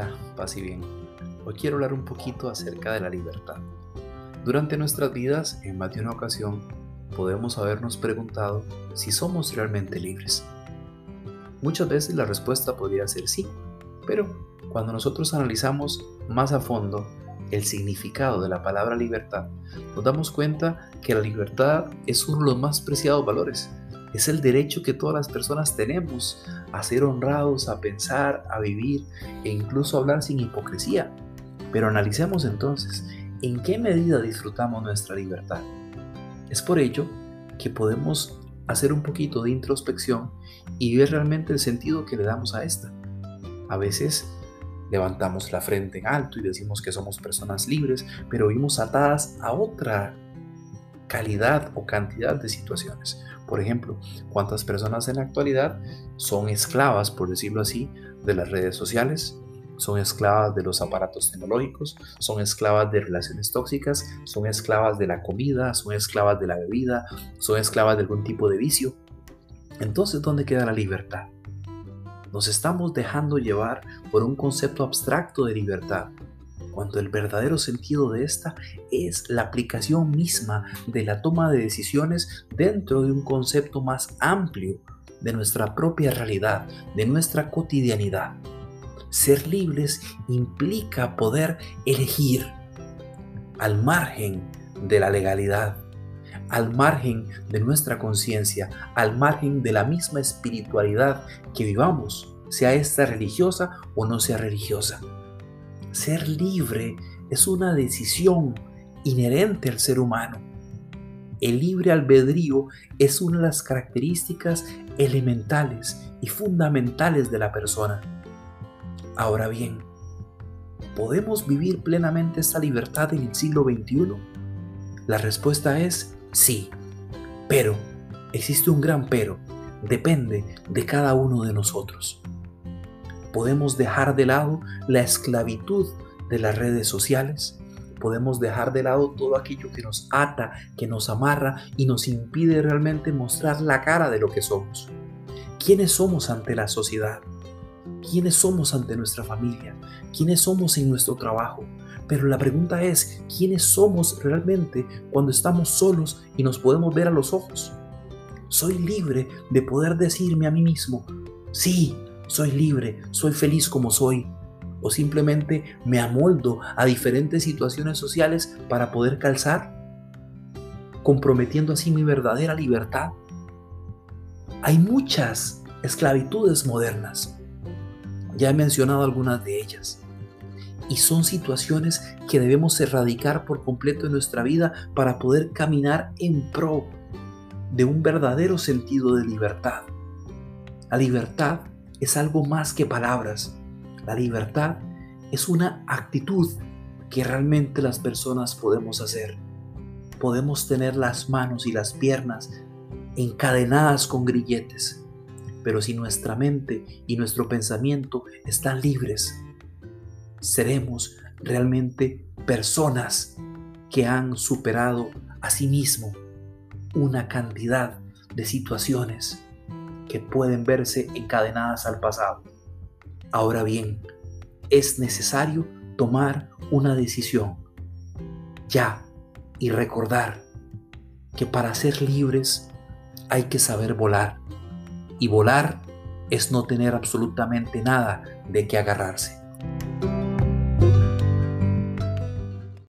Hola, paz y bien. Hoy quiero hablar un poquito acerca de la libertad. Durante nuestras vidas, en más de una ocasión, podemos habernos preguntado si somos realmente libres. Muchas veces la respuesta podría ser sí, pero cuando nosotros analizamos más a fondo el significado de la palabra libertad, nos damos cuenta que la libertad es uno de los más preciados valores. Es el derecho que todas las personas tenemos a ser honrados, a pensar, a vivir e incluso hablar sin hipocresía. Pero analicemos entonces en qué medida disfrutamos nuestra libertad. Es por ello que podemos hacer un poquito de introspección y ver realmente el sentido que le damos a esta. A veces levantamos la frente en alto y decimos que somos personas libres, pero vivimos atadas a otra calidad o cantidad de situaciones. Por ejemplo, ¿cuántas personas en la actualidad son esclavas, por decirlo así, de las redes sociales? Son esclavas de los aparatos tecnológicos, son esclavas de relaciones tóxicas, son esclavas de la comida, son esclavas de la bebida, son esclavas de algún tipo de vicio. Entonces, ¿dónde queda la libertad? Nos estamos dejando llevar por un concepto abstracto de libertad, cuando el verdadero sentido de esta es la aplicación misma de la toma de decisiones dentro de un concepto más amplio de nuestra propia realidad, de nuestra cotidianidad. Ser libres implica poder elegir al margen de la legalidad, al margen de nuestra conciencia, al margen de la misma espiritualidad que vivamos, sea esta religiosa o no sea religiosa. Ser libre es una decisión inherente al ser humano. El libre albedrío es una de las características elementales y fundamentales de la persona. Ahora bien, ¿podemos vivir plenamente esta libertad en el siglo XXI? La respuesta es sí, pero existe un gran pero, depende de cada uno de nosotros podemos dejar de lado la esclavitud de las redes sociales. Podemos dejar de lado todo aquello que nos ata, que nos amarra y nos impide realmente mostrar la cara de lo que somos. ¿Quiénes somos ante la sociedad? ¿Quiénes somos ante nuestra familia? ¿Quiénes somos en nuestro trabajo? Pero la pregunta es, ¿quiénes somos realmente cuando estamos solos y nos podemos ver a los ojos? Soy libre de poder decirme a mí mismo, sí, soy libre, soy feliz como soy. O simplemente me amoldo a diferentes situaciones sociales para poder calzar, comprometiendo así mi verdadera libertad. Hay muchas esclavitudes modernas. Ya he mencionado algunas de ellas. Y son situaciones que debemos erradicar por completo en nuestra vida para poder caminar en pro de un verdadero sentido de libertad. La libertad es algo más que palabras. La libertad es una actitud que realmente las personas podemos hacer. Podemos tener las manos y las piernas encadenadas con grilletes, pero si nuestra mente y nuestro pensamiento están libres, seremos realmente personas que han superado a sí mismo una cantidad de situaciones que pueden verse encadenadas al pasado. Ahora bien, es necesario tomar una decisión ya y recordar que para ser libres hay que saber volar. Y volar es no tener absolutamente nada de qué agarrarse.